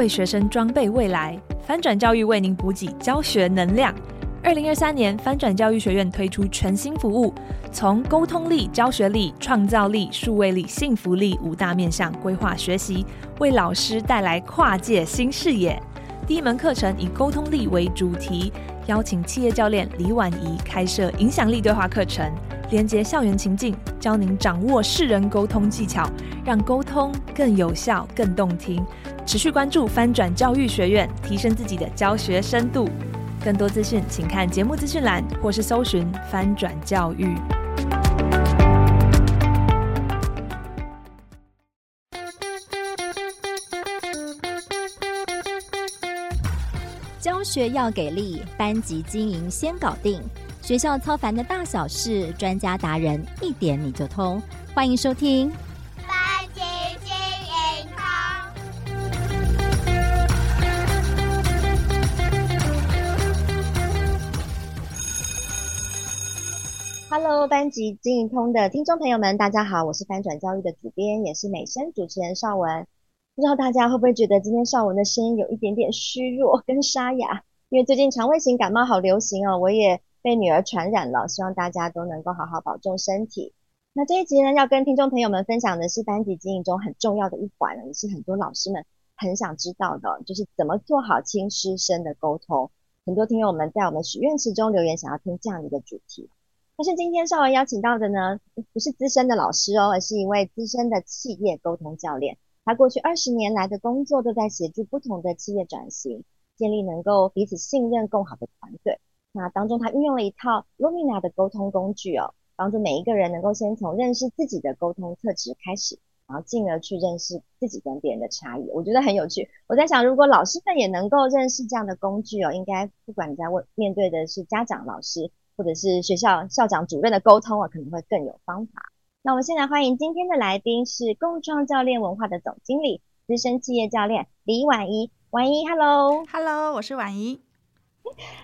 为学生装备未来，翻转教育为您补给教学能量。二零二三年，翻转教育学院推出全新服务，从沟通力、教学力、创造力、数位力、幸福力五大面向规划学习，为老师带来跨界新视野。第一门课程以沟通力为主题，邀请企业教练李婉仪开设影响力对话课程，连接校园情境，教您掌握世人沟通技巧，让沟通更有效、更动听。持续关注翻转教育学院，提升自己的教学深度。更多资讯，请看节目资讯栏，或是搜寻“翻转教育”。教学要给力，班级经营先搞定。学校操烦的大小事，专家达人一点你就通。欢迎收听。Hello，班级经营通的听众朋友们，大家好，我是翻转教育的主编，也是美声主持人邵文。不知道大家会不会觉得今天邵文的声音有一点点虚弱跟沙哑？因为最近肠胃型感冒好流行哦，我也被女儿传染了。希望大家都能够好好保重身体。那这一集呢，要跟听众朋友们分享的是班级经营中很重要的一环，也是很多老师们很想知道的，就是怎么做好亲师生的沟通。很多听友们在我们许愿池中留言，想要听这样一个主题。但是今天绍雯邀请到的呢，不是资深的老师哦，而是一位资深的企业沟通教练。他过去二十年来的工作都在协助不同的企业转型，建立能够彼此信任、更好的团队。那当中他运用了一套 Lumina 的沟通工具哦，帮助每一个人能够先从认识自己的沟通特质开始，然后进而去认识自己跟别人的差异。我觉得很有趣。我在想，如果老师们也能够认识这样的工具哦，应该不管你在问面对的是家长、老师。或者是学校校长、主任的沟通啊，可能会更有方法。那我们现在欢迎今天的来宾是共创教练文化的总经理、资深企业教练李婉怡。婉怡，Hello，Hello，我是婉怡。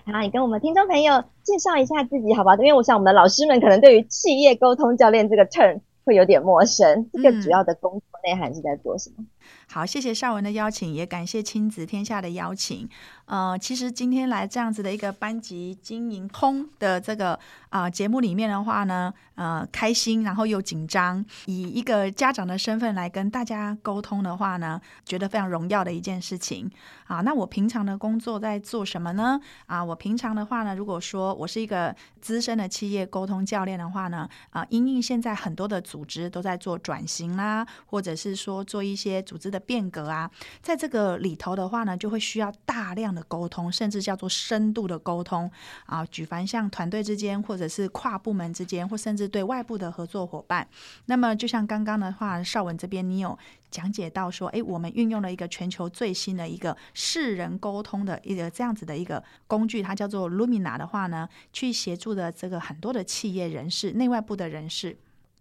好，你跟我们听众朋友介绍一下自己好不好？因为我想我们的老师们可能对于企业沟通教练这个 term 会有点陌生。这个主要的工作内涵是在做什么？嗯好，谢谢绍雯的邀请，也感谢亲子天下的邀请。呃，其实今天来这样子的一个班级经营通的这个啊、节目里面的话呢，呃，开心，然后又紧张，以一个家长的身份来跟大家沟通的话呢，觉得非常荣耀的一件事情。啊，那我平常的工作在做什么呢？啊，我平常的话呢，如果说我是一个资深的企业沟通教练的话呢，啊，因应现在很多的组织都在做转型啦，或者是说做一些组组织的变革啊，在这个里头的话呢，就会需要大量的沟通，甚至叫做深度的沟通啊。举凡像团队之间，或者是跨部门之间，或甚至对外部的合作伙伴。那么，就像刚刚的话，绍雯这边你有讲解到说，诶，我们运用了一个全球最新的一个世人沟通的一个这样子的一个工具，它叫做 Lumina 的话呢，去协助的这个很多的企业人士、内外部的人士。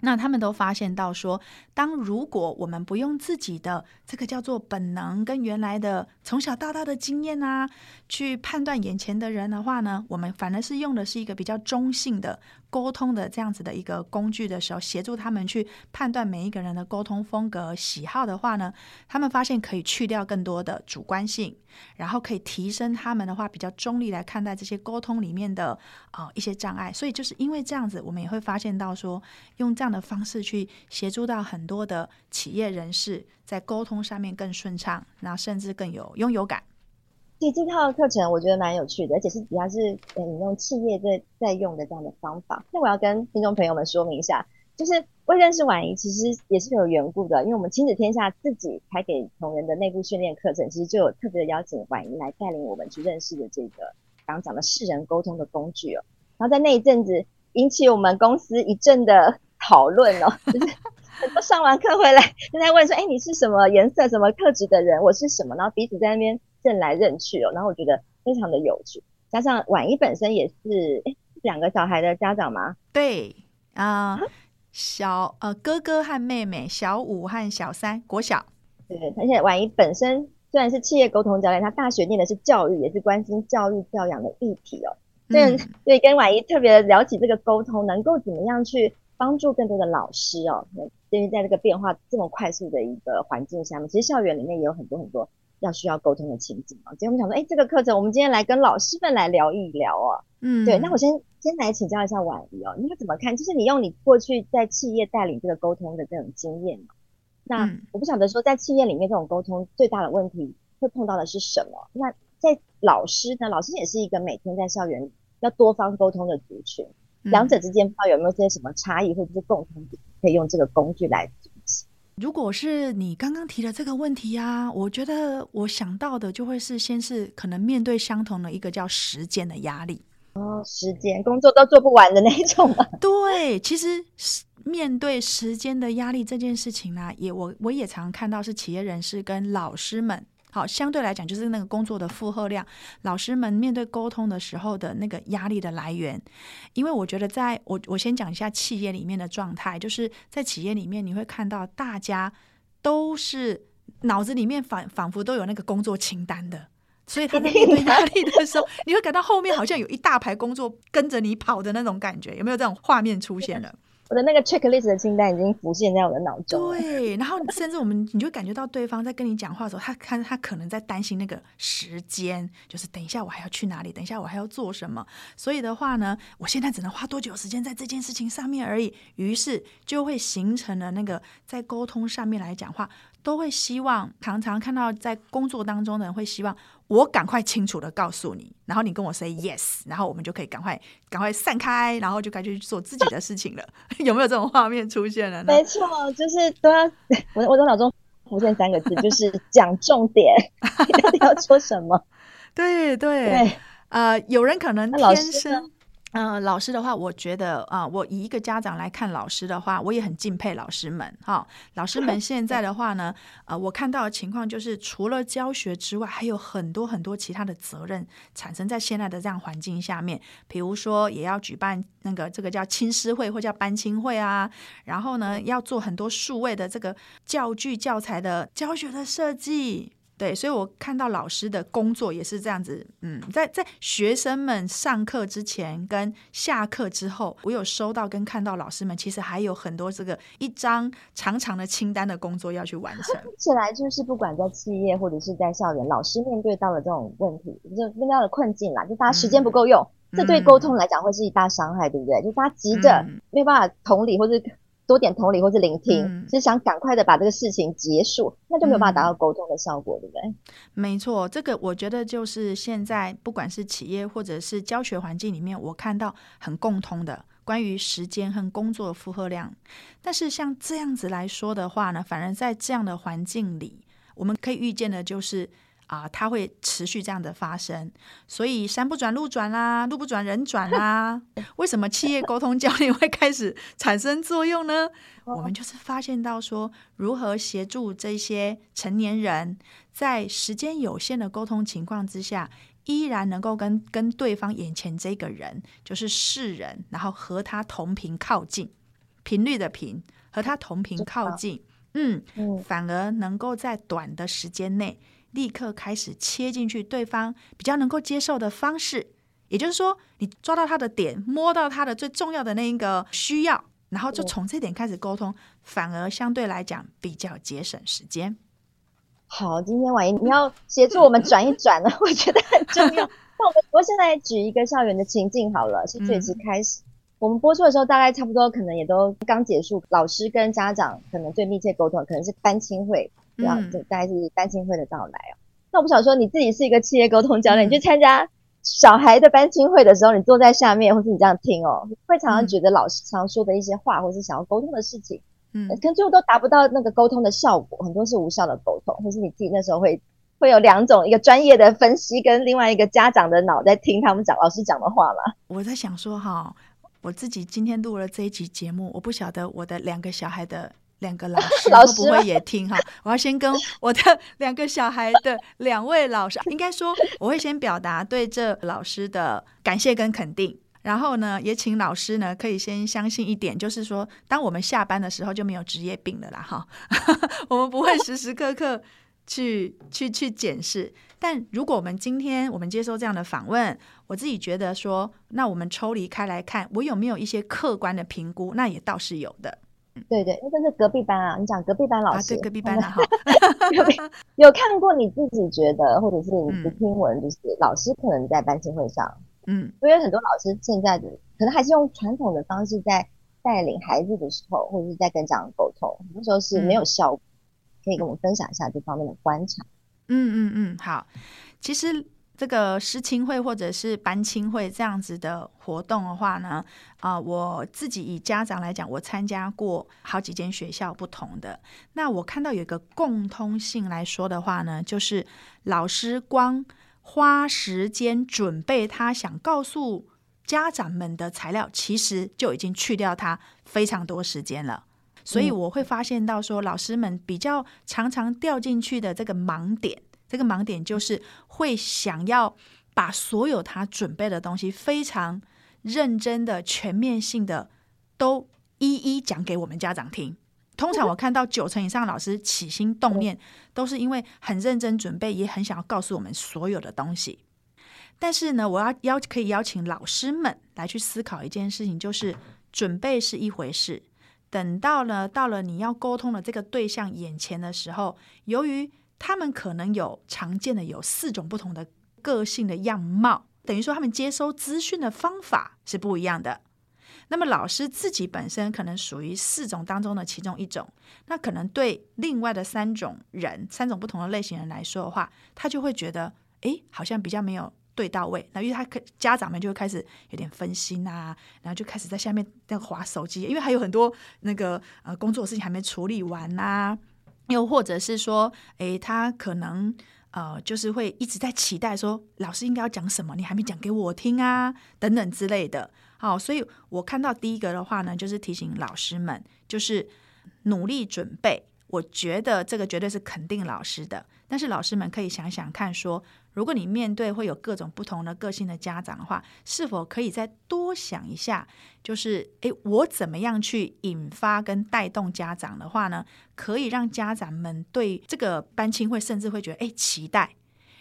那他们都发现到说，当如果我们不用自己的这个叫做本能跟原来的从小到大的经验啊，去判断眼前的人的话呢，我们反而是用的是一个比较中性的。沟通的这样子的一个工具的时候，协助他们去判断每一个人的沟通风格、喜好的话呢，他们发现可以去掉更多的主观性，然后可以提升他们的话比较中立来看待这些沟通里面的啊、一些障碍。所以就是因为这样子，我们也会发现到说，用这样的方式去协助到很多的企业人士在沟通上面更顺畅，然后甚至更有拥有感。其实这套课程我觉得蛮有趣的，而且是主要是呃引用企业在在用的这样的方法。那我要跟听众朋友们说明一下，就是我认识婉仪其实也是有缘故的，因为我们亲子天下自己开给同仁的内部训练课程，其实就有特别的邀请婉仪来带领我们去认识的这个刚讲的世人沟通的工具哦。然后在那一阵子引起我们公司一阵的讨论哦，就是很多上完课回来就在问说，哎，你是什么颜色、什么特质的人？我是什么？然后彼此在那边。认来认去哦，然后我觉得非常的有趣，加上婉仪本身也是诶两个小孩的家长吗？对啊、呃，小呃哥哥和妹妹，小五和小三，国小。对，而且婉仪本身虽然是企业沟通教练，她大学念的是教育，也是关心教育教养的议题哦。所以、嗯、所以跟婉仪特别聊起这个沟通，能够怎么样去帮助更多的老师哦？因为在这个变化这么快速的一个环境下面，其实校园里面也有很多很多。要需要沟通的情景嘛。所以我们想说，哎，这个课程我们今天来跟老师们来聊一聊哦。嗯，对。那我先先来请教一下婉仪哦，你要怎么看？就是你用你过去在企业带领这个沟通的这种经验嘛。那我不晓得说，在企业里面这种沟通最大的问题会碰到的是什么？那在老师呢？老师也是一个每天在校园要多方沟通的族群，两者之间不知道有没有这些什么差异，或者是共同点，可以用这个工具来。如果是你刚刚提的这个问题啊，我觉得我想到的就会是，先是可能面对相同的一个叫时间的压力哦，时间工作都做不完的那种。对，其实是。面对时间的压力这件事情呢、啊，也我我也常看到是企业人士跟老师们，好，相对来讲就是那个工作的负荷量，老师们面对沟通的时候的那个压力的来源。因为我觉得在，我我先讲一下企业里面的状态，就是在企业里面你会看到大家都是脑子里面仿仿佛都有那个工作清单的，所以他在面对压力的时候，你会感到后面好像有一大排工作跟着你跑的那种感觉，有没有这种画面出现了？我的那个 checklist 的清单已经浮现在我的脑中。对，然后甚至我们你就感觉到对方在跟你讲话的时候，他看他可能在担心那个时间，就是等一下我还要去哪里，等一下我还要做什么。所以的话呢，我现在只能花多久时间在这件事情上面而已。于是就会形成了那个在沟通上面来讲话，都会希望常常看到在工作当中的人会希望。我赶快清楚的告诉你，然后你跟我 say yes，然后我们就可以赶快赶快散开，然后就该去做自己的事情了。有没有这种画面出现了呢？没错，就是都要我我的脑中浮现三个字，就是讲重点，你到底要说什么？对对对，呃，有人可能天生。嗯、老师的话，我觉得啊、我以一个家长来看老师的话，我也很敬佩老师们哈、老师们现在的话呢，呃，我看到的情况就是，除了教学之外，还有很多很多其他的责任产生在现在的这样环境下面。比如说，也要举办那个这个叫亲师会或叫班亲会啊，然后呢，要做很多数位的这个教具教材的教学的设计。对，所以我看到老师的工作也是这样子，嗯，在在学生们上课之前跟下课之后，我有收到跟看到老师们其实还有很多这个一张长长的清单的工作要去完成。起来就是不管在企业或者是在校园，老师面对到了这种问题，就面对到了困境啦，就大家时间不够用，嗯、这对沟通来讲会是一大伤害，对不对？就大家急着、嗯、没有办法同理或者。多点同理或是聆听，嗯、是想赶快的把这个事情结束，那就没有办法达到沟通的效果，嗯、对不对？没错，这个我觉得就是现在不管是企业或者是教学环境里面，我看到很共通的关于时间和工作的负荷量。但是像这样子来说的话呢，反而在这样的环境里，我们可以预见的就是。啊，它会持续这样的发生，所以山不转路转啦，路不转人转啦。为什么企业沟通教练会开始产生作用呢？我们就是发现到说，如何协助这些成年人在时间有限的沟通情况之下，依然能够跟跟对方眼前这个人，就是世人，然后和他同频靠近，频率的频，和他同频靠近，嗯，反而能够在短的时间内。立刻开始切进去，对方比较能够接受的方式，也就是说，你抓到他的点，摸到他的最重要的那一个需要，然后就从这点开始沟通，反而相对来讲比较节省时间。好，今天婉莹你要协助我们转一转了，我觉得很重要。那我们我现在举一个校园的情境好了，是这次开始，嗯、我们播出的时候大概差不多，可能也都刚结束，老师跟家长可能最密切沟通，可能是班亲会。对啊，这大概是班亲会的到来哦。嗯、那我不想说，你自己是一个企业沟通教练，嗯、你去参加小孩的班亲会的时候，你坐在下面，或是你这样听哦，会常常觉得老师常说的一些话，或是想要沟通的事情，嗯，可能最后都达不到那个沟通的效果，很多是无效的沟通，或是你自己那时候会会有两种，一个专业的分析，跟另外一个家长的脑在听他们讲老师讲的话嘛。我在想说哈，我自己今天录了这一集节目，我不晓得我的两个小孩的。两个老师 会不会也听哈？我要先跟我的两个小孩的两位老师，应该说我会先表达对这老师的感谢跟肯定，然后呢，也请老师呢可以先相信一点，就是说，当我们下班的时候就没有职业病了啦哈。我们不会时时刻刻去去去检视，但如果我们今天我们接受这样的访问，我自己觉得说，那我们抽离开来看，我有没有一些客观的评估？那也倒是有的。对对，那是隔壁班啊，你讲隔壁班老师，啊、对隔壁班的好。有看过你自己觉得，或者是你的听闻，就是、嗯、老师可能在班亲会上，嗯，因为很多老师现在的可能还是用传统的方式在带领孩子的时候，或者是在跟家长沟通，很多时候是没有效果。嗯、可以跟我们分享一下这方面的观察。嗯嗯嗯，好，其实。这个师青会或者是班青会这样子的活动的话呢，啊、呃，我自己以家长来讲，我参加过好几间学校不同的。那我看到有一个共通性来说的话呢，就是老师光花时间准备他想告诉家长们的材料，其实就已经去掉他非常多时间了。所以我会发现到说，老师们比较常常掉进去的这个盲点。这个盲点就是会想要把所有他准备的东西非常认真的、全面性的都一一讲给我们家长听。通常我看到九成以上的老师起心动念都是因为很认真准备，也很想要告诉我们所有的东西。但是呢，我要邀可以邀请老师们来去思考一件事情，就是准备是一回事，等到了到了你要沟通的这个对象眼前的时候，由于他们可能有常见的有四种不同的个性的样貌，等于说他们接收资讯的方法是不一样的。那么老师自己本身可能属于四种当中的其中一种，那可能对另外的三种人、三种不同的类型人来说的话，他就会觉得，诶，好像比较没有对到位。那因为他可家长们就会开始有点分心啊，然后就开始在下面那个滑手机，因为还有很多那个呃工作事情还没处理完呐、又或者是说，诶，他可能呃，就是会一直在期待说，老师应该要讲什么，你还没讲给我听啊，等等之类的。好，所以我看到第一个的话呢，就是提醒老师们，就是努力准备。我觉得这个绝对是肯定老师的，但是老师们可以想想看，说如果你面对会有各种不同的个性的家长的话，是否可以再多想一下，就是诶，我怎么样去引发跟带动家长的话呢？可以让家长们对这个班亲会甚至会觉得诶期待，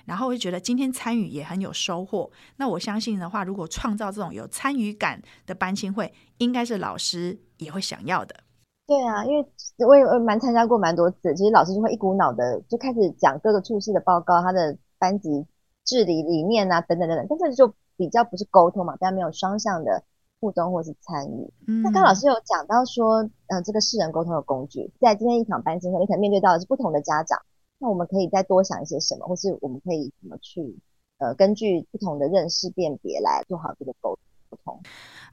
然后会觉得今天参与也很有收获。那我相信的话，如果创造这种有参与感的班亲会，应该是老师也会想要的。对啊，因为我也蛮参加过蛮多次，其实老师就会一股脑的就开始讲各个处室的报告，他的班级治理理念啊等等等等，但是就比较不是沟通嘛，大家没有双向的互动或是参与。嗯，那刚老师有讲到说，嗯、呃，这个世人沟通的工具，在今天一场班级会，你可能面对到的是不同的家长，那我们可以再多想一些什么，或是我们可以怎么去呃根据不同的认识辨别来做好这个沟通。同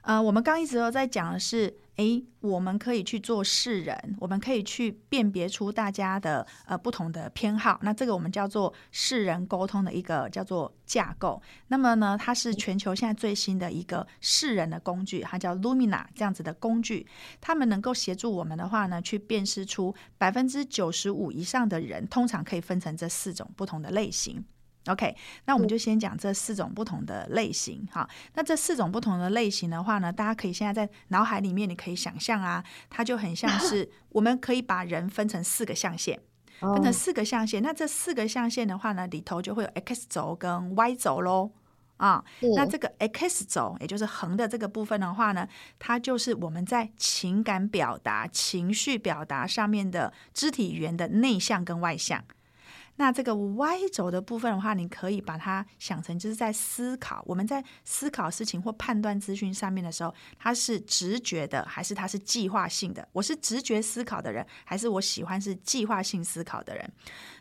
呃，我们刚一直都在讲的是。诶，我们可以去做世人，我们可以去辨别出大家的呃不同的偏好。那这个我们叫做世人沟通的一个叫做架构。那么呢，它是全球现在最新的一个世人的工具，它叫 Lumina 这样子的工具。他们能够协助我们的话呢，去辨识出百分之九十五以上的人，通常可以分成这四种不同的类型。OK，那我们就先讲这四种不同的类型哈。那这四种不同的类型的话呢，大家可以现在在脑海里面，你可以想象啊，它就很像 是我们可以把人分成四个象限，分成四个象限。那这四个象限的话呢，里头就会有 X 轴跟 Y 轴喽啊。那这个 X 轴，也就是横的这个部分的话呢，它就是我们在情感表达、情绪表达上面的肢体语言的内向跟外向。那这个 Y 轴的部分的话，你可以把它想成就是在思考。我们在思考事情或判断资讯上面的时候，它是直觉的还是它是计划性的？我是直觉思考的人，还是我喜欢是计划性思考的人？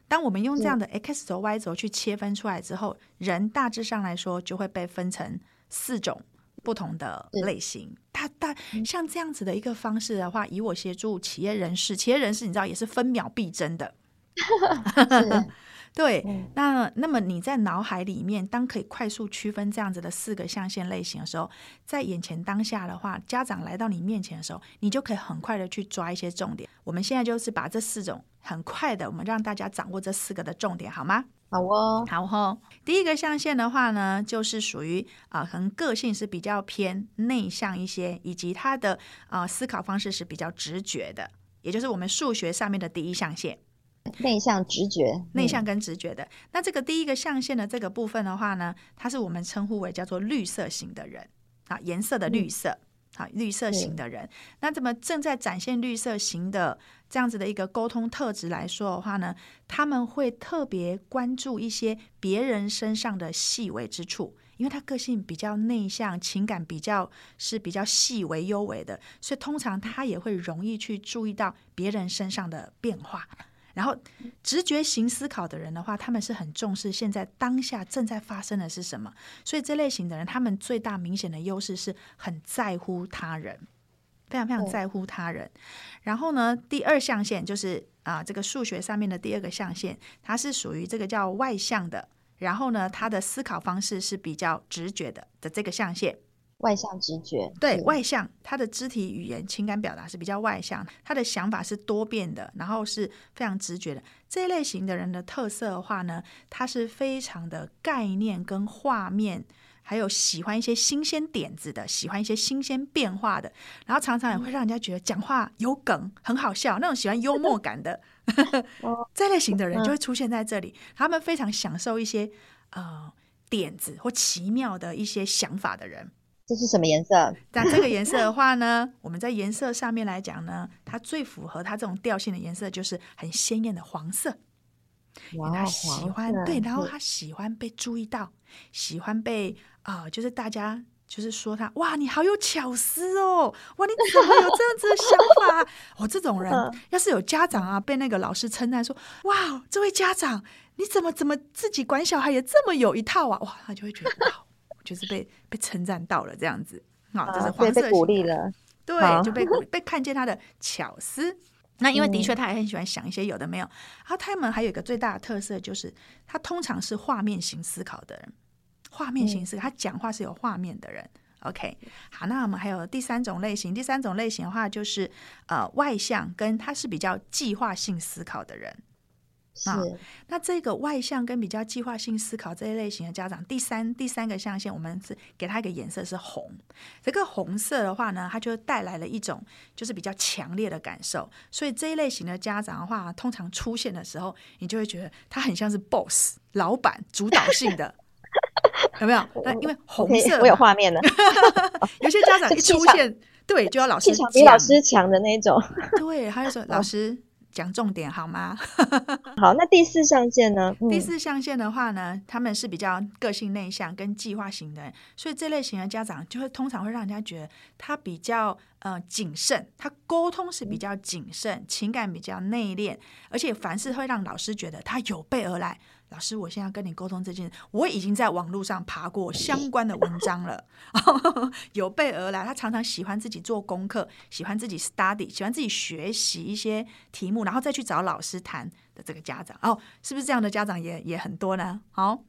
当我们用这样的 X 轴、Y 轴去切分出来之后，人大致上来说就会被分成四种不同的类型。它大像这样子的一个方式的话，以我协助企业人士，企业人士你知道也是分秒必争的。是 对，嗯、那那么你在脑海里面，当可以快速区分这样子的四个象限类型的时候，在眼前当下的话，家长来到你面前的时候，你就可以很快的去抓一些重点。我们现在就是把这四种很快的，我们让大家掌握这四个的重点，好吗？好哦，好哦。第一个象限的话呢，就是属于啊，可能个性是比较偏内向一些，以及他的啊思考方式是比较直觉的，也就是我们数学上面的第一象限。内向直觉，内向跟直觉的。嗯、那这个第一个象限的这个部分的话呢，它是我们称呼为叫做绿色型的人啊，颜色的绿色。好，绿色型的人，那怎么正在展现绿色型的这样子的一个沟通特质来说的话呢？他们会特别关注一些别人身上的细微之处，因为他个性比较内向，情感比较是比较细微幽微的，所以通常他也会容易去注意到别人身上的变化。然后，直觉型思考的人的话，他们是很重视现在当下正在发生的是什么。所以这类型的人，他们最大明显的优势是很在乎他人，非常非常在乎他人。然后呢，第二象限就是啊，这个数学上面的第二个象限，它是属于这个叫外向的。然后呢，他的思考方式是比较直觉的的这个象限。外向直觉，对，外向，他的肢体语言、情感表达是比较外向，他的想法是多变的，然后是非常直觉的。这一类型的人的特色的话呢，他是非常的概念跟画面，还有喜欢一些新鲜点子的，喜欢一些新鲜变化的，然后常常也会让人家觉得讲话有梗，很好笑，那种喜欢幽默感的 这类型的人就会出现在这里。他们非常享受一些呃点子或奇妙的一些想法的人。这是什么颜色？那这个颜色的话呢，我们在颜色上面来讲呢，它最符合它这种调性的颜色就是很鲜艳的黄色。哇，他喜欢对，然后他喜欢被注意到，喜欢被啊、呃，就是大家就是说他哇，你好有巧思哦，哇，你怎么有这样子的想法？哦，这种人要是有家长啊，被那个老师称赞说哇，这位家长你怎么怎么自己管小孩也这么有一套啊？哇，他就会觉得哇。就是被被称赞到了这样子，好，这是黄色被鼓励了，对，就被 被看见他的巧思。那因为的确他也很喜欢想一些有的没有。然后他们还有一个最大的特色就是，他通常是画面型思考的人，画面型思考，他讲话是有画面的人。OK，好，那我们还有第三种类型，第三种类型的话就是呃外向，跟他是比较计划性思考的人。啊，那这个外向跟比较计划性思考这一类型的家长，第三第三个象限，我们是给他一个颜色是红。这个红色的话呢，它就带来了一种就是比较强烈的感受。所以这一类型的家长的话，通常出现的时候，你就会觉得他很像是 boss 老板主导性的，有没有？那因为红色，我有画面了。有些家长一出现，对，就要老师比老师强的那种。对，他就说老师。讲重点好吗？好，那第四象限呢？第四象限的话呢，他们是比较个性内向跟计划型的人，所以这类型的家长就会通常会让人家觉得他比较呃谨慎，他沟通是比较谨慎，情感比较内敛，而且凡事会让老师觉得他有备而来。老师，我现在跟你沟通这件事，我已经在网络上爬过相关的文章了，有备而来。他常常喜欢自己做功课，喜欢自己 study，喜欢自己学习一些题目，然后再去找老师谈的这个家长哦，是不是这样的家长也也很多呢？好，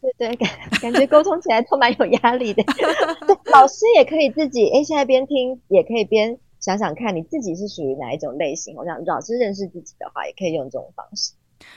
对对，感感觉沟通起来都蛮有压力的。对，老师也可以自己哎，现在边听也可以边想想看你自己是属于哪一种类型。我想老师认识自己的话，也可以用这种方式。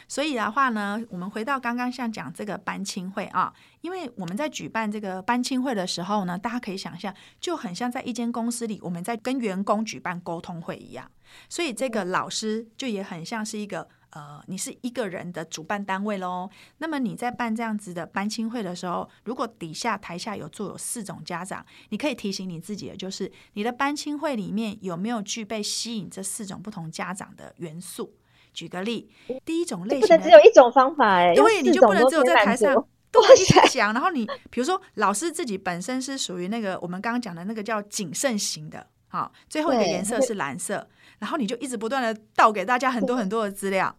所以的话呢，我们回到刚刚像讲这个班亲会啊，因为我们在举办这个班亲会的时候呢，大家可以想象，就很像在一间公司里，我们在跟员工举办沟通会一样。所以这个老师就也很像是一个呃，你是一个人的主办单位喽。那么你在办这样子的班亲会的时候，如果底下台下有坐有四种家长，你可以提醒你自己的就是，你的班亲会里面有没有具备吸引这四种不同家长的元素？举个例，第一种类型的，不能只有一种方法哎，因为你就不能只有在台上都一直讲，然后你比如说老师自己本身是属于那个我们刚刚讲的那个叫谨慎型的，好，最后一个颜色是蓝色，然后你就一直不断的倒给大家很多很多的资料，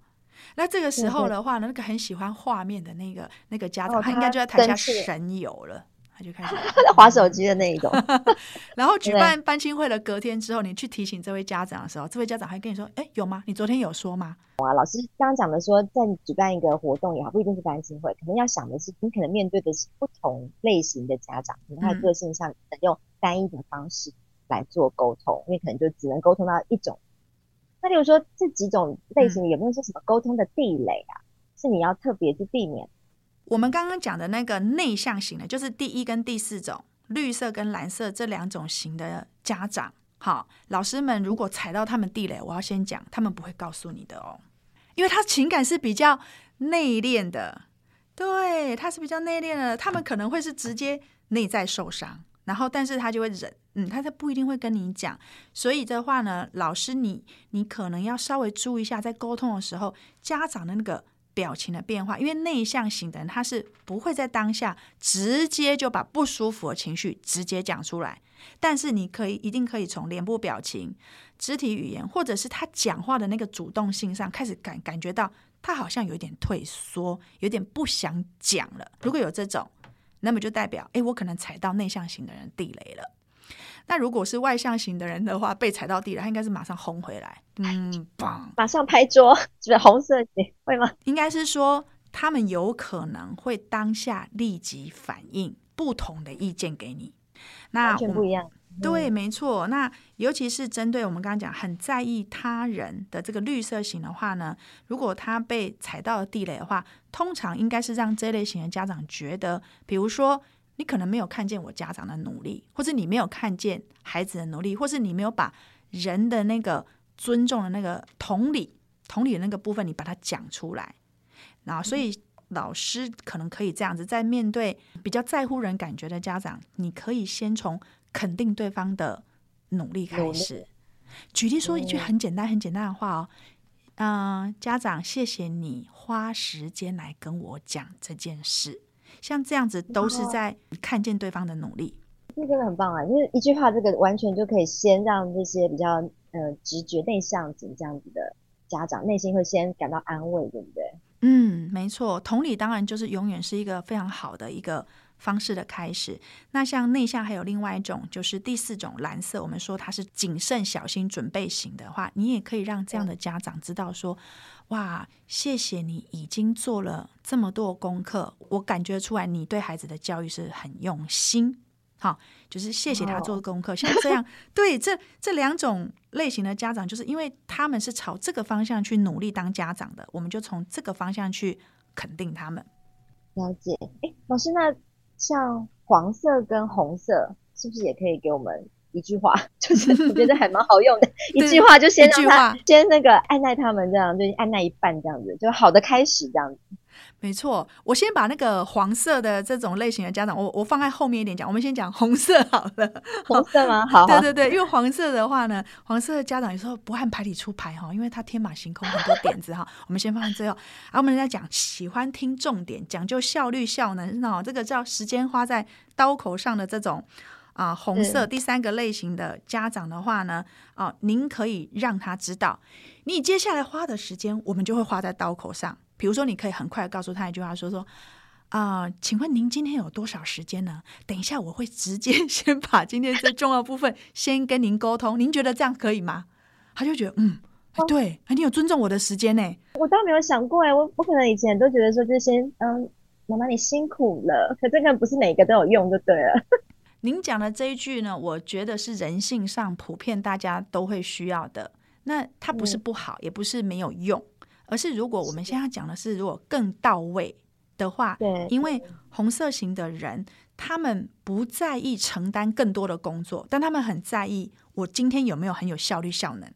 那这个时候的话呢，那个很喜欢画面的那个那个家长，他应该就在台下神游了。就开始 划手机的那一种，然后举办班亲会的隔天之后，你去提醒这位家长的时候，这位家长还跟你说：“哎，有吗？你昨天有说吗？”哇，老师刚刚讲的说，在你举办一个活动也好，不一定是班亲会，可能要想的是，你可能面对的是不同类型的家长，可能他的个性上能用单一的方式来做沟通，因为可能就只能沟通到一种。那例如说这几种类型有没有说什么沟通的地雷啊？是你要特别去避免？我们刚刚讲的那个内向型的，就是第一跟第四种，绿色跟蓝色这两种型的家长，好，老师们如果踩到他们地雷，我要先讲，他们不会告诉你的哦，因为他情感是比较内敛的，对，他是比较内敛的，他们可能会是直接内在受伤，然后但是他就会忍，嗯，他他不一定会跟你讲。所以的话呢，老师你你可能要稍微注意一下，在沟通的时候，家长的那个表情的变化，因为内向型的人他是不会在当下直接就把不舒服的情绪直接讲出来，但是你可以一定可以从脸部表情、肢体语言，或者是他讲话的那个主动性上开始感感觉到他好像有点退缩，有点不想讲了。如果有这种，那么就代表，哎，我可能踩到内向型的人地雷了。那如果是外向型的人的话，被踩到地雷，他应该是马上轰回来，嗯，棒，马上拍桌，是不是红色的会吗？应该是说，他们有可能会当下立即反应不同的意见给你，那完全不一样。对，没错。那尤其是针对我们刚刚讲很在意他人的这个绿色型的话呢，如果他被踩到了地雷的话，通常应该是让这类型的家长觉得，比如说你可能没有看见我家长的努力，或者你没有看见孩子的努力，或是你没有把人的那个尊重的那个同理、同理的那个部分，你把它讲出来。然后，所以老师可能可以这样子，在面对比较在乎人感觉的家长，你可以先从。肯定对方的努力开始。举例说一句很简单、很简单的话哦，嗯、呃，家长，谢谢你花时间来跟我讲这件事。像这样子都是在看见对方的努力，这真的很棒啊！就是一句话，这个完全就可以先让这些比较呃直觉内向型这样子的家长内心会先感到安慰，对不对？嗯，没错。同理，当然就是永远是一个非常好的一个。方式的开始，那像内向还有另外一种，就是第四种蓝色，我们说它是谨慎小心准备型的话，你也可以让这样的家长知道说，哇，谢谢你已经做了这么多功课，我感觉出来你对孩子的教育是很用心，好，就是谢谢他做功课，像这样，对，这这两种类型的家长，就是因为他们是朝这个方向去努力当家长的，我们就从这个方向去肯定他们。了解，哎，老师那。像黄色跟红色，是不是也可以给我们一句话？就是 我觉得还蛮好用的，一句话就先让他先那个按耐他们这样，就按耐一半这样子，就好的开始这样子。没错，我先把那个黄色的这种类型的家长，我我放在后面一点讲。我们先讲红色好了。红色吗？好，对对对，因为黄色的话呢，黄色的家长有时候不按牌理出牌哈，因为他天马行空很多点子哈。我们先放在最后。然后我们再讲，喜欢听重点，讲究效率效能，哦，这个叫时间花在刀口上的这种啊、呃，红色第三个类型的家长的话呢，啊、呃，您可以让他知道，你接下来花的时间，我们就会花在刀口上。比如说，你可以很快告诉他一句话，说说啊、呃，请问您今天有多少时间呢？等一下我会直接 先把今天最重要的部分先跟您沟通，您觉得这样可以吗？他就觉得嗯，对，你有尊重我的时间呢。我倒没有想过哎，我我可能以前都觉得说就先嗯，妈妈你辛苦了，可这个不是每个都有用就对了。您讲的这一句呢，我觉得是人性上普遍大家都会需要的。那它不是不好，嗯、也不是没有用。而是如果我们现在讲的是如果更到位的话，对，因为红色型的人他们不在意承担更多的工作，但他们很在意我今天有没有很有效率效能。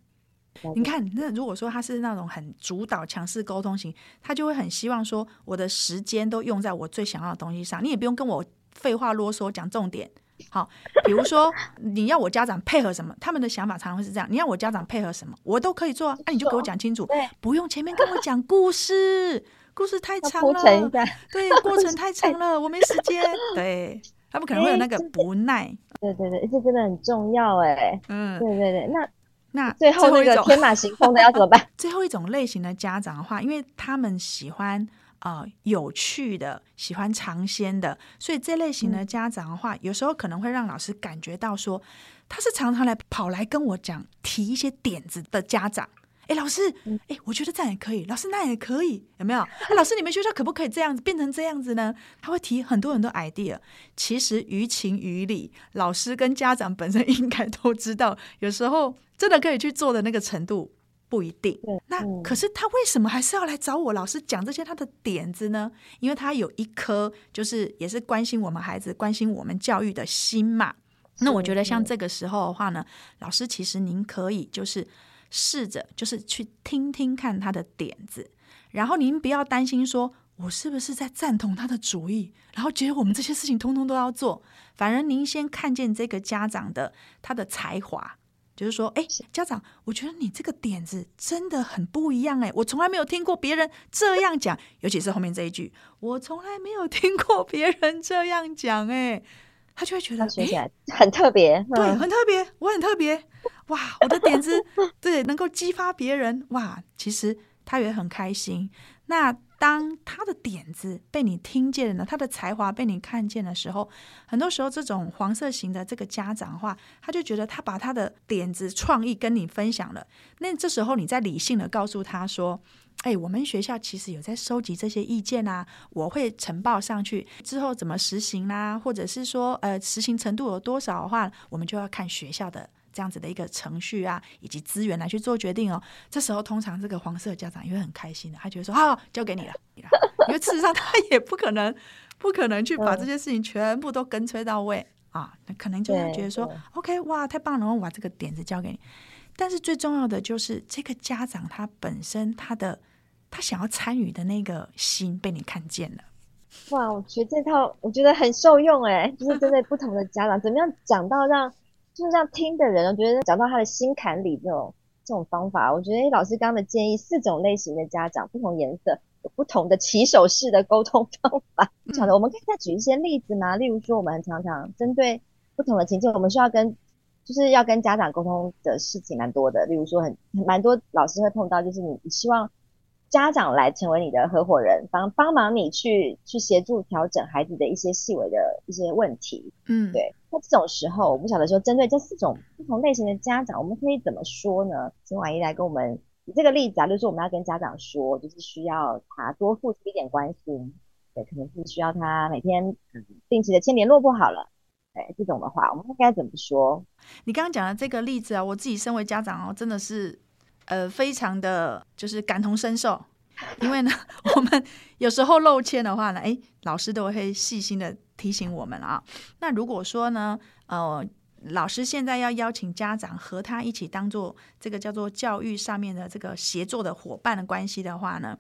你看，那如果说他是那种很主导、强势沟通型，他就会很希望说我的时间都用在我最想要的东西上，你也不用跟我废话啰嗦讲重点。好，比如说你要我家长配合什么，他们的想法常常会是这样：你要我家长配合什么，我都可以做，那、啊、你就给我讲清楚，不用前面跟我讲故事，故事太长了，对，过程太长了，我没时间。对，他们可能会有那个不耐。对对对，这真的很重要哎。嗯，对对对，那那最后那个天马行空的要怎么办？最后一种类型的家长的话，因为他们喜欢。啊、呃，有趣的，喜欢尝鲜的，所以这类型的家长的话，嗯、有时候可能会让老师感觉到说，他是常常来跑来跟我讲，提一些点子的家长。哎，老师，哎，我觉得这样也可以，老师那也可以，有没有？老师，你们学校可不可以这样子变成这样子呢？他会提很多很多 idea。其实于情于理，老师跟家长本身应该都知道，有时候真的可以去做的那个程度。不一定。那可是他为什么还是要来找我老师讲这些他的点子呢？因为他有一颗就是也是关心我们孩子、关心我们教育的心嘛。那我觉得像这个时候的话呢，老师其实您可以就是试着就是去听听看他的点子，然后您不要担心说我是不是在赞同他的主意？然后觉得我们这些事情通通都要做。反而您先看见这个家长的他的才华，就是说，哎，家长，我觉得你这个点子真的很不一样，哎，我从来没有听过别人这样讲，尤其是后面这一句，我从来没有听过别人这样讲，哎，他就会觉得学起来很特别，对，很特别，我很特别，哇，我的点子对能够激发别人，哇，其实他也很开心。那当他的点子被你听见了，他的才华被你看见的时候，很多时候这种黄色型的这个家长的话，他就觉得他把他的点子创意跟你分享了。那这时候你在理性的告诉他说：“哎，我们学校其实有在收集这些意见啊，我会呈报上去，之后怎么实行啦、啊，或者是说呃实行程度有多少的话，我们就要看学校的。”这样子的一个程序啊，以及资源来去做决定哦。这时候通常这个黄色家长也会很开心的，他觉得说好，交给你了。因为事实上他也不可能，不可能去把这些事情全部都跟催到位啊。那可能就会觉得说，OK，哇，太棒了，我把这个点子交给你。但是最重要的就是这个家长他本身他的他想要参与的那个心被你看见了。哇，我觉得这套我觉得很受用哎，就是针对不同的家长，怎么样讲到让。就是这样听的人，我觉得讲到他的心坎里这种这种方法，我觉得老师刚刚的建议，四种类型的家长，不同颜色，有不同的起手式的沟通方法。不晓得我们可以再举一些例子吗？例如说，我们常常针对不同的情境，我们需要跟就是要跟家长沟通的事情蛮多的。例如说很，很蛮多老师会碰到，就是你你希望。家长来成为你的合伙人，帮帮忙你去去协助调整孩子的一些细微的一些问题。嗯，对。那这种时候，我不晓得说，针对这四种不同类型的家长，我们可以怎么说呢？请婉仪来跟我们以这个例子啊，就是我们要跟家长说，就是需要他多付出一点关心，对，可能是需要他每天嗯定期的签联络簿好了。对，这种的话，我们应该怎么说？你刚刚讲的这个例子啊，我自己身为家长哦，真的是。呃，非常的就是感同身受，因为呢，我们有时候漏签的话呢，哎，老师都会细心的提醒我们啊。那如果说呢，呃，老师现在要邀请家长和他一起当做这个叫做教育上面的这个协作的伙伴的关系的话呢，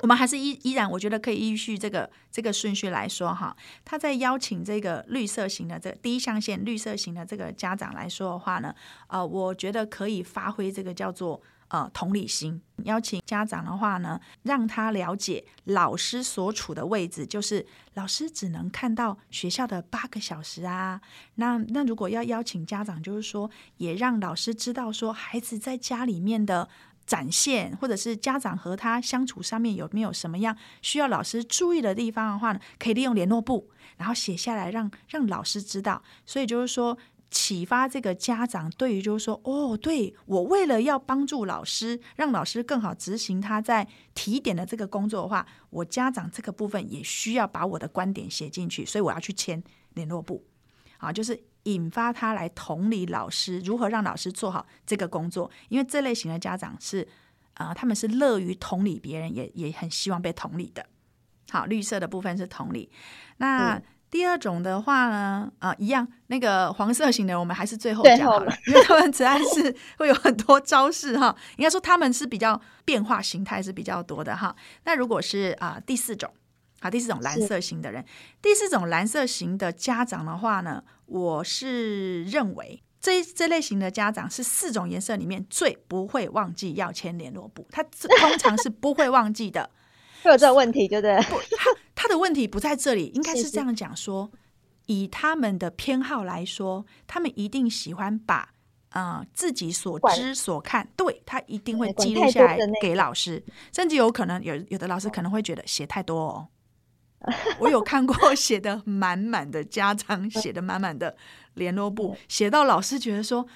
我们还是依依然，我觉得可以依序这个这个顺序来说哈。他在邀请这个绿色型的这第一象限绿色型的这个家长来说的话呢，呃，我觉得可以发挥这个叫做呃同理心，邀请家长的话呢，让他了解老师所处的位置，就是老师只能看到学校的八个小时啊。那那如果要邀请家长，就是说也让老师知道说孩子在家里面的。展现，或者是家长和他相处上面有没有什么样需要老师注意的地方的话呢？可以利用联络簿，然后写下来让，让老师知道。所以就是说，启发这个家长对于就是说，哦，对，我为了要帮助老师，让老师更好执行他在提点的这个工作的话，我家长这个部分也需要把我的观点写进去，所以我要去签联络簿。啊，就是。引发他来同理老师，如何让老师做好这个工作？因为这类型的家长是，啊、呃，他们是乐于同理别人，也也很希望被同理的。好，绿色的部分是同理。那、嗯、第二种的话呢，啊、呃，一样，那个黄色型的，我们还是最后讲好了，因为他们实在是会有很多招式哈。应该说他们是比较变化形态是比较多的哈。那如果是啊、呃、第四种。好，第四种蓝色型的人，第四种蓝色型的家长的话呢，我是认为这这类型的家长是四种颜色里面最不会忘记要签联络簿，他通常是不会忘记的。会有这个问题，对不对？不，他他的问题不在这里，应该是这样讲说，以他们的偏好来说，他们一定喜欢把啊、呃、自己所知所看，对他一定会记录下来给老师，甚至有可能有有的老师可能会觉得写太多哦。我有看过写的满满的家长写的满满的联络簿，写到老师觉得说，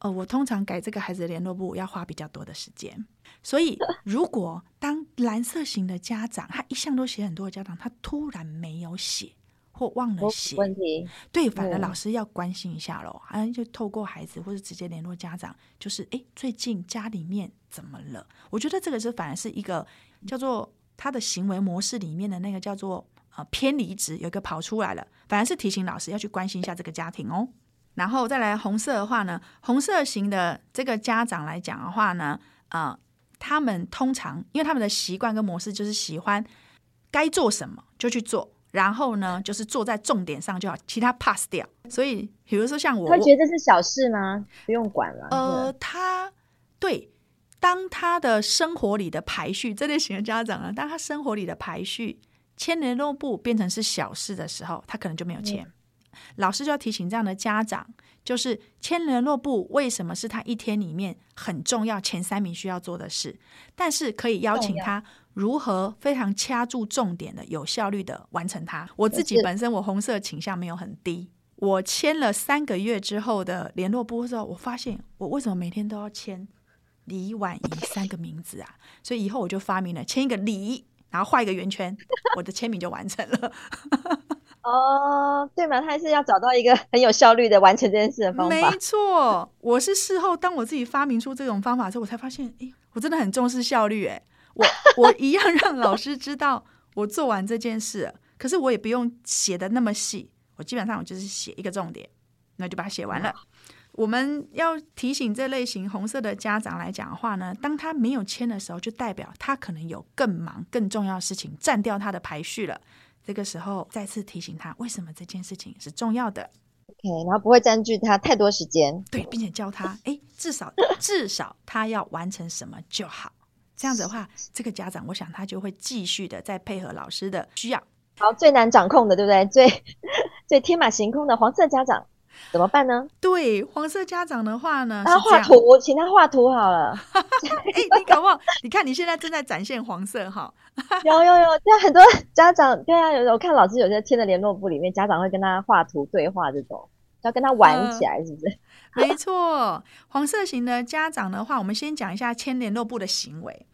呃，我通常改这个孩子的联络簿要花比较多的时间。所以，如果当蓝色型的家长，他一向都写很多的家长，他突然没有写或忘了写，问题对，反而老师要关心一下喽，啊，就透过孩子或者直接联络家长，就是哎，最近家里面怎么了？我觉得这个是反而是一个叫做他的行为模式里面的那个叫做。呃，偏离值有一个跑出来了，反而是提醒老师要去关心一下这个家庭哦。然后再来红色的话呢，红色型的这个家长来讲的话呢，呃，他们通常因为他们的习惯跟模式就是喜欢该做什么就去做，然后呢，就是做在重点上就好，其他 pass 掉。所以，比如说像我，他觉得这是小事吗？不用管了。呃，他对，当他的生活里的排序，这类型的家长呢，当他生活里的排序签联络簿变成是小事的时候，他可能就没有签。嗯。老师就要提醒这样的家长，就是签联络簿为什么是他一天里面很重要前三名需要做的事，但是可以邀请他如何非常掐住重点的、有效率的完成它。我自己本身我红色倾向没有很低，我签了三个月之后的联络簿的时候，我发现我为什么每天都要签？李婉仪三个名字啊？所以以后我就发明了签一个李，然后画一个圆圈，我的签名就完成了。哦，对嘛，他还是要找到一个很有效率的完成这件事的方法。没错，我是事后当我自己发明出这种方法之后，我才发现，哎，我真的很重视效率。哎，我我一样让老师知道我做完这件事，可是我也不用写的那么细，我基本上我就是写一个重点，那就把它写完了。嗯。我们要提醒这类型红色的家长来讲的话呢，当他没有签的时候，就代表他可能有更忙、更重要的事情占掉他的排序了。这个时候再次提醒他，为什么这件事情是重要的。OK，然后不会占据他太多时间。对，并且教他，哎，至少至少他要完成什么就好。这样子的话，这个家长，我想他就会继续的再配合老师的需要。好，最难掌控的，对不对？最 最天马行空的黄色家长。怎么办呢？对黄色家长的话呢，他画图，我请他画图好了。哎、欸，你搞不好？你看你现在正在展现黄色哈。有 有有，对很多家长对啊，有我看老师有些签的联络簿里面，家长会跟他画图对话，这种要跟他玩起来，是不是？呃、没错，黄色型的家长的话，我们先讲一下签联络簿的行为。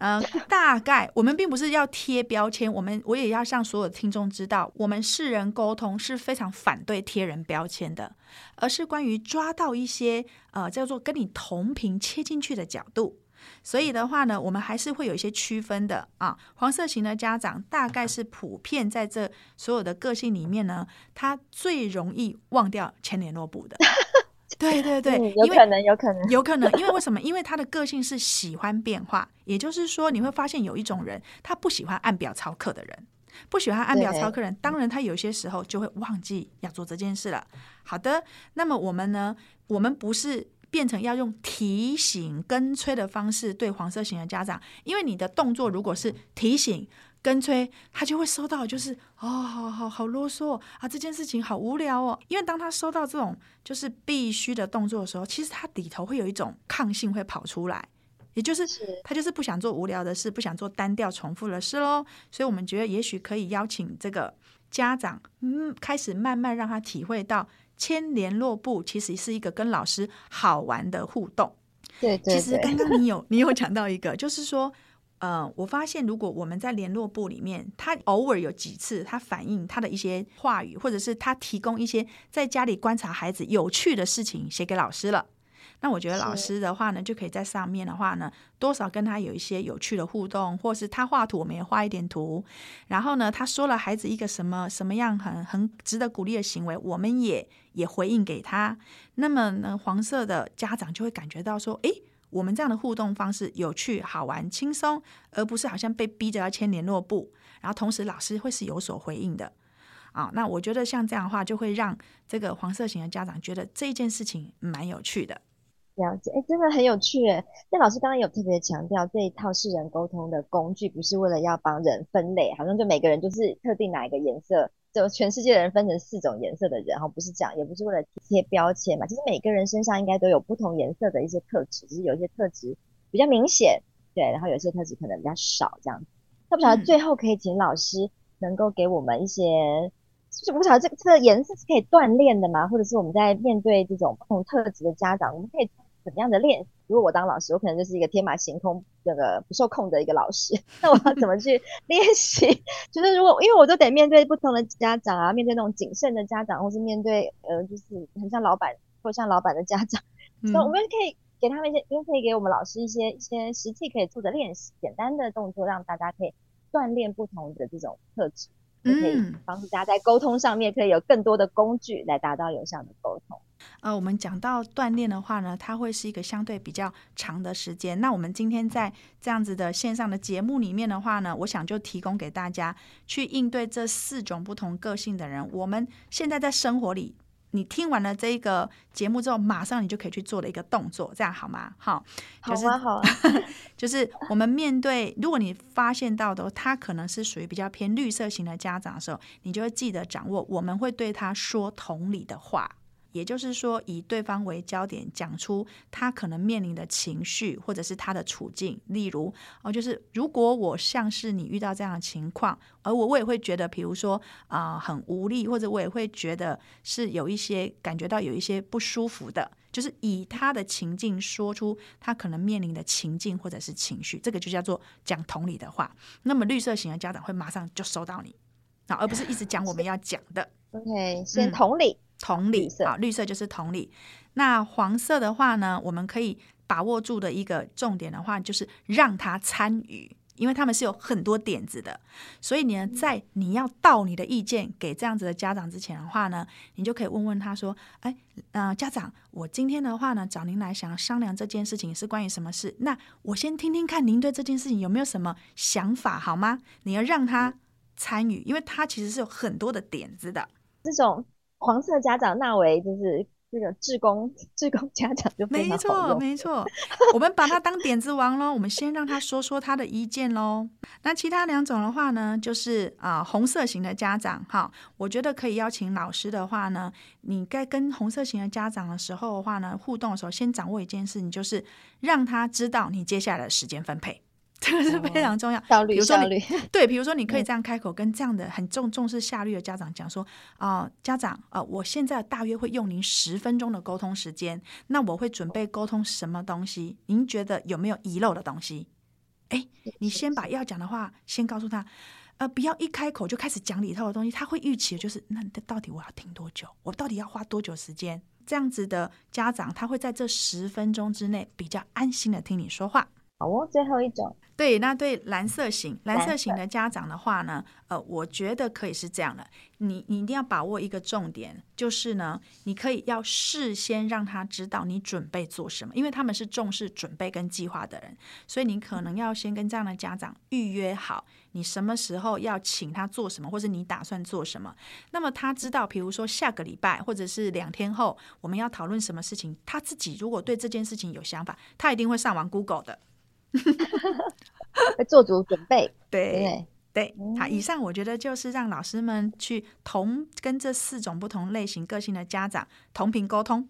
嗯，大概我们并不是要贴标签，我们我也要向所有听众知道，我们识人沟通是非常反对贴人标签的，而是关于抓到一些呃叫做跟你同频切进去的角度。所以的话呢，我们还是会有一些区分的啊。黄色型的家长大概是普遍在这所有的个性里面呢，他最容易忘掉前联络部的。对对对，嗯，有可能，有可能，有可能，因为为什么？因为他的个性是喜欢变化，也就是说，你会发现有一种人，他不喜欢按表操课的人，不喜欢按表操课人，当然他有些时候就会忘记要做这件事了。好的，那么我们呢？我们不是变成要用提醒跟催的方式对黄色型的家长，因为你的动作如果是提醒。跟催，他就会收到，就是哦，好好好啰嗦啊，这件事情好无聊哦。因为当他收到这种就是必须的动作的时候，其实他里头会有一种抗性会跑出来，也就是他就是不想做无聊的事，不想做单调重复的事喽。所以我们觉得也许可以邀请这个家长，嗯，开始慢慢让他体会到签联络簿其实是一个跟老师好玩的互动。对，对，对，其实刚刚你有你有讲到一个，就是说。呃，我发现如果我们在联络部里面，他偶尔有几次他反映他的一些话语，或者是他提供一些在家里观察孩子有趣的事情写给老师了，那我觉得老师的话呢，就可以在上面的话呢，多少跟他有一些有趣的互动，或是他画图，我们也画一点图，然后呢，他说了孩子一个什么什么样很很值得鼓励的行为，我们也也回应给他，那么呢，黄色的家长就会感觉到说，诶。我们这样的互动方式有趣、好玩、轻松，而不是好像被逼着要签联络簿。然后同时老师会是有所回应的啊。那我觉得像这样的话，就会让这个黄色型的家长觉得这件事情蛮有趣的。了解，哎，真的很有趣诶。那老师刚刚有特别强调，这一套是人沟通的工具不是为了要帮人分类，好像就每个人就是特定哪一个颜色。就全世界的人分成四种颜色的人，然后不是这样，也不是为了贴标签嘛。其实每个人身上应该都有不同颜色的一些特质，只是有一些特质比较明显，对，然后有些特质可能比较少这样子。那不晓得最后可以请老师能够给我们一些，就是不晓得这个这个颜色是可以锻炼的吗？或者是我们在面对这种不同特质的家长，我们可以。怎么样的练习？如果我当老师，我可能就是一个天马行空、那个不受控的一个老师。那我要怎么去练习？就是如果因为我都得面对不同的家长啊，面对那种谨慎的家长，或是面对呃，就是很像老板或像老板的家长，所以我们可以给他们一些，因为可以给我们老师一些一些实际可以做的练习，简单的动作，让大家可以锻炼不同的这种特质。就可以帮助大家在沟通上面可以有更多的工具来达到有效的沟通。呃，我们讲到锻炼的话呢，它会是一个相对比较长的时间。那我们今天在这样子的线上的节目里面的话呢，我想就提供给大家去应对这四种不同个性的人。我们现在在生活里，你听完了这一个节目之后，马上你就可以去做的一个动作，这样好吗？好，就是、好啊，好啊。就是我们面对，如果你发现到的他可能是属于比较偏绿色型的家长的时候，你就会记得掌握，我们会对他说同理的话。也就是说，以对方为焦点，讲出他可能面临的情绪，或者是他的处境。例如，哦，就是如果我像是你遇到这样的情况，而我我也会觉得，比如说啊、呃，很无力，或者我也会觉得是有一些感觉到有一些不舒服的，就是以他的情境说出他可能面临的情境或者是情绪，这个就叫做讲同理的话。那么绿色型的家长会马上就收到你，啊，而不是一直讲我们要讲的。OK，先同理。嗯同理啊，绿色就是同理。那黄色的话呢，我们可以把握住的一个重点的话，就是让他参与，因为他们是有很多点子的。所以呢，在你要倒你的意见给这样子的家长之前的话呢，你就可以问问他说：“哎，呃，家长，我今天的话呢，找您来想要商量这件事情是关于什么事？那我先听听看您对这件事情有没有什么想法，好吗？你要让他参与，因为他其实是有很多的点子的。这种。黄色家长纳为就是这个志工，志工家长就。没错，没错，我们把他当点子王喽。我们先让他说说他的意见喽。那其他两种的话呢，就是啊、呃，红色型的家长哈，我觉得可以邀请老师的话呢，你该跟红色型的家长的时候的话呢，互动的时候，先掌握一件事，你就是让他知道你接下来的时间分配。这个是非常重要，效率，效率。对，比如说，你可以这样开口跟这样的很重重视效率的家长讲说：啊、呃，家长，呃，我现在大约会用您十分钟的沟通时间，那我会准备沟通什么东西？您觉得有没有遗漏的东西？哎，你先把要讲的话先告诉他，呃，不要一开口就开始讲里头的东西，他会预期的就是，那到底我要听多久？我到底要花多久时间？这样子的家长，他会在这十分钟之内比较安心的听你说话。好哦，最后一种。对，那对蓝色型蓝色型的家长的话呢，呃，我觉得可以是这样的，你你一定要把握一个重点，就是呢，你可以要事先让他知道你准备做什么，因为他们是重视准备跟计划的人，所以你可能要先跟这样的家长预约好，你什么时候要请他做什么，或者你打算做什么。那么他知道，比如说下个礼拜或者是两天后我们要讨论什么事情，他自己如果对这件事情有想法，他一定会上网 Google 的。做足准备，对对，好，以上我觉得就是让老师们去同跟这四种不同类型个性的家长同频沟通。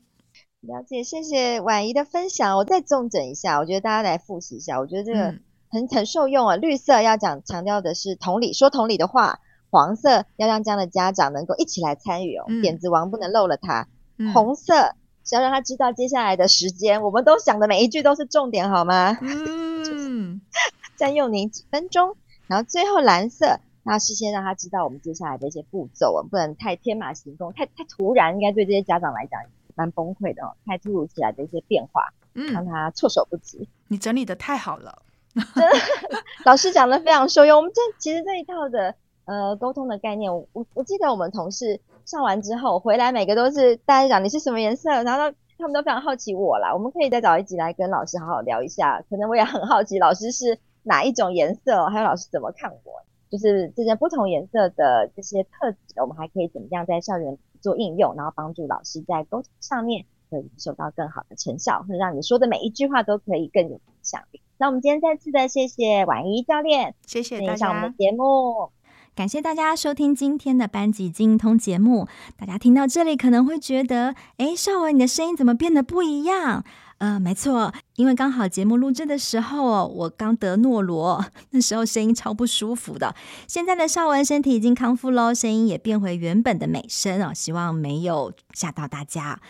了解，谢谢婉仪的分享。我再重整一下，我觉得大家来复习一下，我觉得这个很、嗯、很受用啊。绿色要讲强调的是同理，说同理的话；黄色要让这样的家长能够一起来参与哦，嗯、点子王不能漏了他；嗯、红色是要让他知道接下来的时间，我们都想的每一句都是重点，好吗？嗯。占用您几分钟，然后最后蓝色，那事先让他知道我们接下来的一些步骤，我们不能太天马行空，太太突然，应该对这些家长来讲蛮崩溃的哦。太突如其来的一些变化，嗯，让他措手不及。你整理的太好了，老师讲的非常受用。我们这其实这一套的呃沟通的概念，我我我记得我们同事上完之后回来，每个都是大家讲你是什么颜色，然后他们都非常好奇我啦。我们可以再找一集来跟老师好好聊一下，可能我也很好奇老师是。哪一种颜色？还有老师怎么看我？就是这些不同颜色的这些特质，我们还可以怎么样在校园做应用，然后帮助老师在沟通上面可以收到更好的成效，或者让你说的每一句话都可以更有影响力。那我们今天再次的谢谢婉仪教练，谢谢大家。我们的节目，感谢大家收听今天的班级精通节目。大家听到这里可能会觉得，哎，邵文，你的声音怎么变得不一样？呃，没错。因为刚好节目录制的时候，我刚得诺罗，那时候声音超不舒服的。现在的少文身体已经康复喽，声音也变回原本的美声哦。希望没有吓到大家。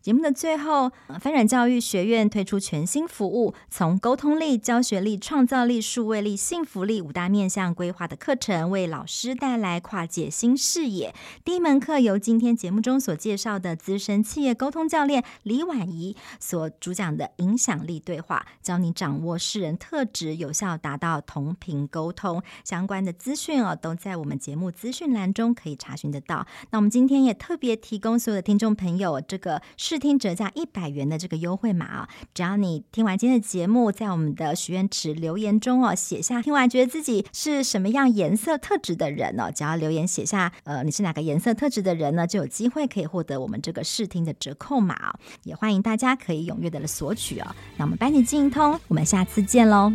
节目的最后，翻转教育学院推出全新服务，从沟通力、教学力、创造力、数位力、幸福力五大面向规划的课程，为老师带来跨界新视野。第一门课由今天节目中所介绍的资深企业沟通教练李婉仪所主讲的影响力。对话，教你掌握世人特质，有效达到同频沟通。相关的资讯哦，都在我们节目资讯栏中可以查询得到。那我们今天也特别提供所有的听众朋友这个试听折价一百元的这个优惠码啊，只要你听完今天的节目，在我们的许愿池留言中哦，写下听完觉得自己是什么样颜色特质的人哦，只要留言写下呃你是哪个颜色特质的人呢，就有机会可以获得我们这个试听的折扣码哦。也欢迎大家可以踊跃的来索取哦。那我们班级经营通，我们下次见喽。